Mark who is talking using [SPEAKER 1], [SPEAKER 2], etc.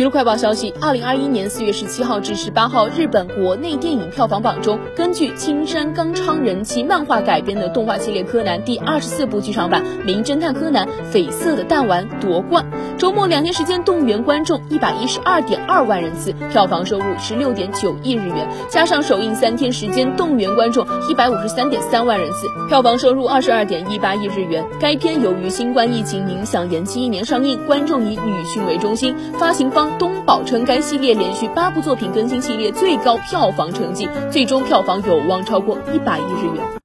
[SPEAKER 1] 娱乐快报消息：二零二一年四月十七号至十八号，日本国内电影票房榜中，根据青山刚昌人气漫画改编的动画系列《柯南》第二十四部剧场版《名侦探柯南：绯色的弹丸》夺冠。周末两天时间动员观众一百一十二点二万人次，票房收入十六点九亿日元，加上首映三天时间动员观众一百五十三点三万人次，票房收入二十二点一八亿日元。该片由于新冠疫情影响延期一年上映，观众以女性为中心，发行方。东宝称，该系列连续八部作品更新系列最高票房成绩，最终票房有望超过一百亿日元。